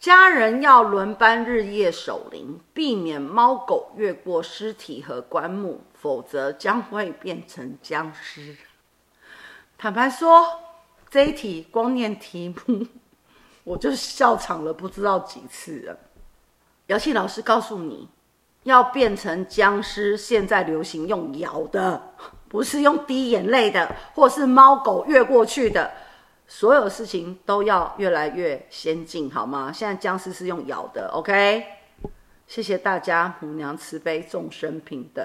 家人要轮班日夜守灵，避免猫狗越过尸体和棺木，否则将会变成僵尸。坦白说，这一题光念题目，我就笑场了，不知道几次了。姚庆老师告诉你，要变成僵尸，现在流行用咬的，不是用滴眼泪的，或是猫狗越过去的。所有事情都要越来越先进，好吗？现在僵尸是用咬的，OK？谢谢大家，母娘慈悲，众生平等。